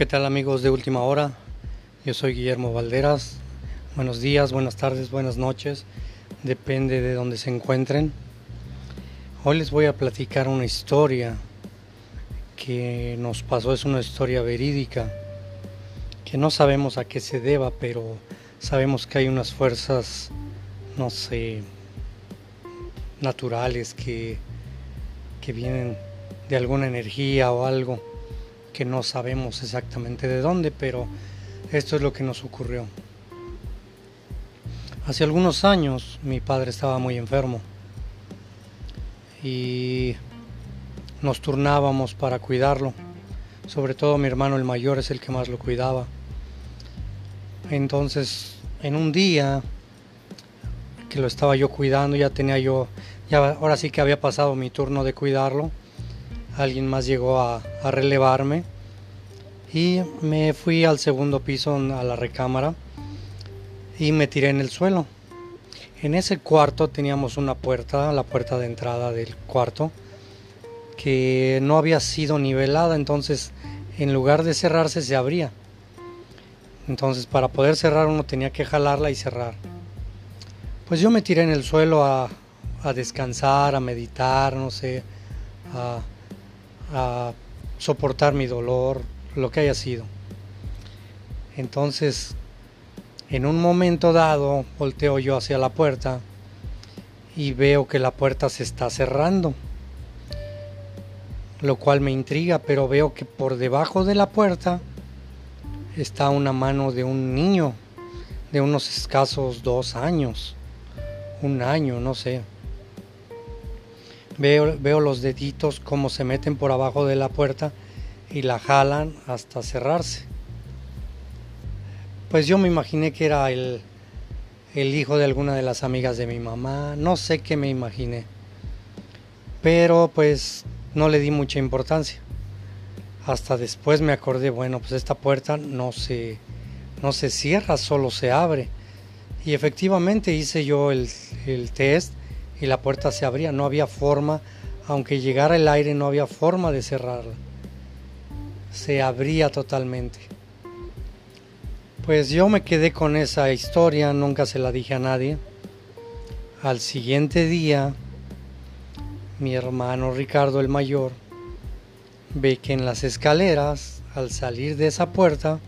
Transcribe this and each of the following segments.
¿Qué tal amigos de Última Hora? Yo soy Guillermo Valderas. Buenos días, buenas tardes, buenas noches. Depende de donde se encuentren. Hoy les voy a platicar una historia que nos pasó. Es una historia verídica que no sabemos a qué se deba, pero sabemos que hay unas fuerzas, no sé, naturales que, que vienen de alguna energía o algo que no sabemos exactamente de dónde, pero esto es lo que nos ocurrió. Hace algunos años mi padre estaba muy enfermo y nos turnábamos para cuidarlo. Sobre todo mi hermano el mayor es el que más lo cuidaba. Entonces, en un día que lo estaba yo cuidando, ya tenía yo, ya ahora sí que había pasado mi turno de cuidarlo alguien más llegó a, relevarme y me fui al segundo piso a la recámara y me tiré en el suelo. En ese cuarto teníamos una puerta, la puerta de entrada del cuarto, que no había sido nivelada, entonces en lugar de cerrarse se abría. Entonces para poder cerrar uno tenía que jalarla y cerrar. Pues yo me tiré en el suelo a, a descansar, a meditar, no sé, a, a soportar mi dolor, lo que haya sido. Entonces, en un momento dado, volteo yo hacia la puerta y veo que la puerta se está cerrando, lo cual me intriga, pero veo que por debajo de la puerta está una mano de un niño de unos escasos dos años, un año, no sé. Veo, los deditos como se meten por abajo de la puerta y la jalan hasta cerrarse. Pues yo me imaginé que era el, el hijo de alguna de las amigas de mi mamá, no sé qué me imaginé. Pero pues no le di mucha importancia. Hasta después me acordé, bueno, pues esta puerta no se, no se cierra, solo se abre. Y efectivamente hice yo el, el test y la puerta se abría. No había forma, aunque llegara el aire, no había forma de cerrarla. Se abría totalmente. Pues yo me quedé con esa historia, nunca se la dije a nadie. Al siguiente día, mi hermano Ricardo el mayor ve que en las escaleras, al salir de esa puerta,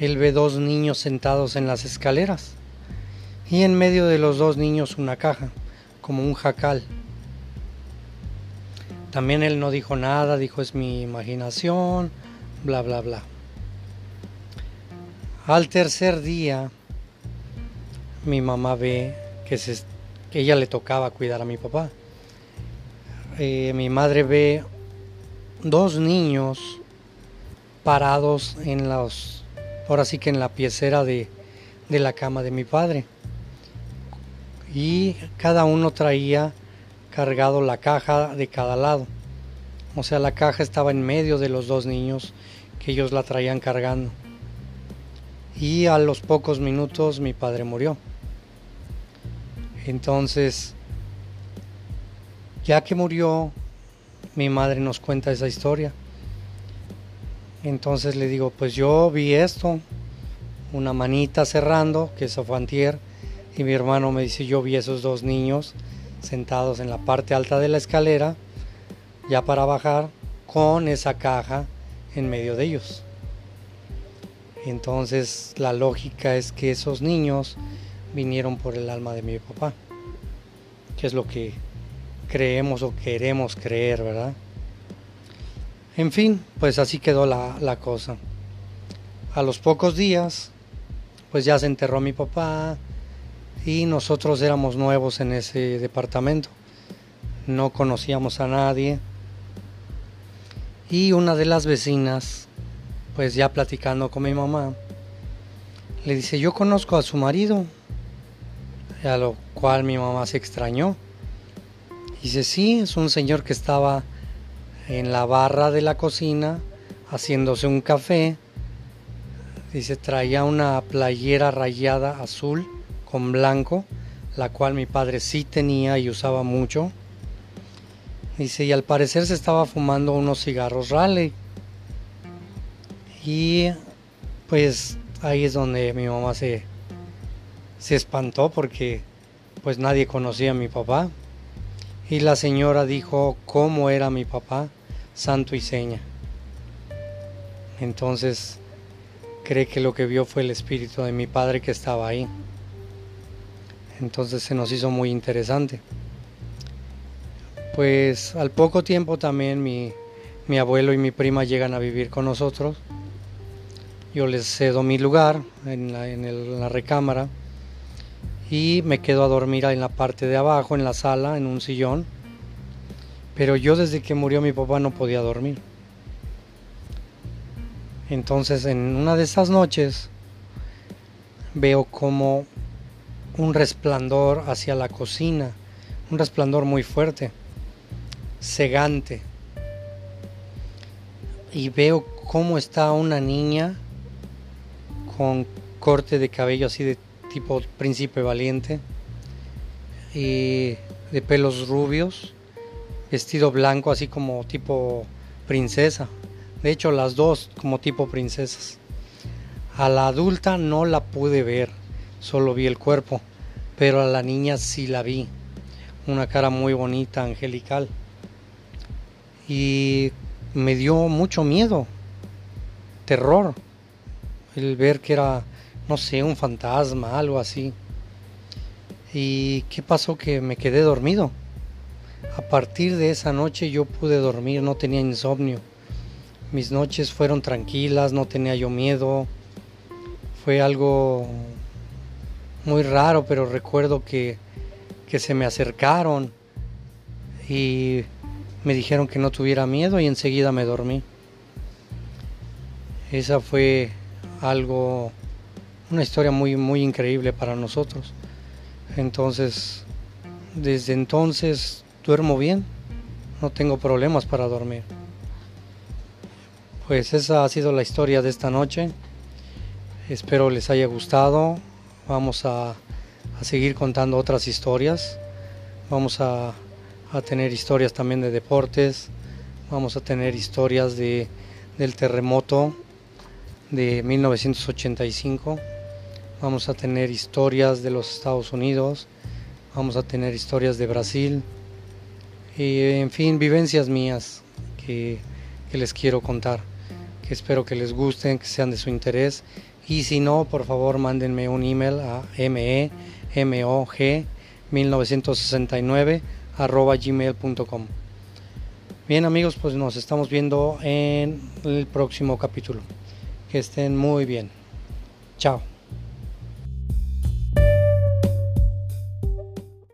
él ve dos niños sentados en las escaleras y en medio de los dos niños una caja como un jacal. También él no dijo nada, dijo es mi imaginación, bla, bla, bla. Al tercer día, mi mamá ve que, se, ella le tocaba cuidar a mi papá. Eh, mi madre ve dos niños parados en los, ahora sí que en la piecera de, de la cama de mi padre y cada uno traía cargado la caja de cada lado. O sea, la caja estaba en medio de los dos niños que ellos la traían cargando. Y a los pocos minutos mi padre murió. Entonces, ya que murió, mi madre nos cuenta esa historia. Entonces le digo, pues yo vi esto, una manita cerrando, que eso fue antier, y mi hermano me dice, yo vi esos dos niños sentados en la parte alta de la escalera, ya para bajar, con esa caja en medio de ellos. Entonces la lógica es que esos niños vinieron por el alma de mi papá, que es lo que creemos o queremos creer, ¿verdad? En fin, pues así quedó la, la cosa. A los pocos días, pues ya se enterró mi papá, y nosotros éramos nuevos en ese departamento, no conocíamos a nadie y una de las vecinas, pues ya platicando con mi mamá, le dice, yo conozco a su marido, a lo cual mi mamá se extrañó. Dice, sí, es un señor que estaba en la barra de la cocina haciéndose un café. Dice, traía una playera rayada azul blanco, la cual mi padre sí tenía y usaba mucho. Dice, y al parecer se estaba fumando unos cigarros Raleigh. Y pues ahí es donde mi mamá se, se espantó porque pues nadie conocía a mi papá. Y la señora dijo cómo era mi papá, santo y seña. Entonces cree que lo que vio fue el espíritu de mi padre que estaba ahí. Entonces se nos hizo muy interesante. Pues al poco tiempo también mi, mi abuelo y mi prima llegan a vivir con nosotros. Yo les cedo mi lugar en la, en la recámara y me quedo a dormir en la parte de abajo, en la sala, en un sillón. Pero yo desde que murió mi papá no podía dormir. Entonces en una de esas noches veo como un resplandor hacia la cocina, un resplandor muy fuerte, cegante. Y veo cómo está una niña con corte de cabello así de tipo príncipe valiente y de pelos rubios, vestido blanco así como tipo princesa. De hecho, las dos como tipo princesas. A la adulta no la pude ver, solo vi el cuerpo, pero a la niña sí la vi. Una cara muy bonita, angelical. Y me dio mucho miedo, terror, el ver que era no sé, un fantasma, algo así. ¿Y qué pasó? Que me quedé dormido. A partir de esa noche yo pude dormir, no tenía insomnio. Mis noches fueron tranquilas, no tenía yo miedo. Fue algo muy raro, pero recuerdo que, que se me acercaron y me dijeron que no tuviera miedo y enseguida me dormí. Esa fue algo una historia muy, muy increíble para nosotros. Entonces, desde entonces duermo bien, no tengo problemas para dormir. Pues esa ha sido la historia de esta noche. Espero les haya gustado. Vamos a, a seguir contando otras historias. Vamos a, a, tener historias también de deportes. Vamos a tener historias de, del terremoto de 1985 vamos a tener historias de los Estados Unidos, vamos a tener historias de Brasil y en fin, vivencias mías que, les quiero contar, que espero que les gusten, que sean de su interés y si no, por favor mándenme un email a memog 1969 arroba gmail.com. Bien amigos, pues nos estamos viendo en el próximo capítulo. Que estén muy bien. Chao.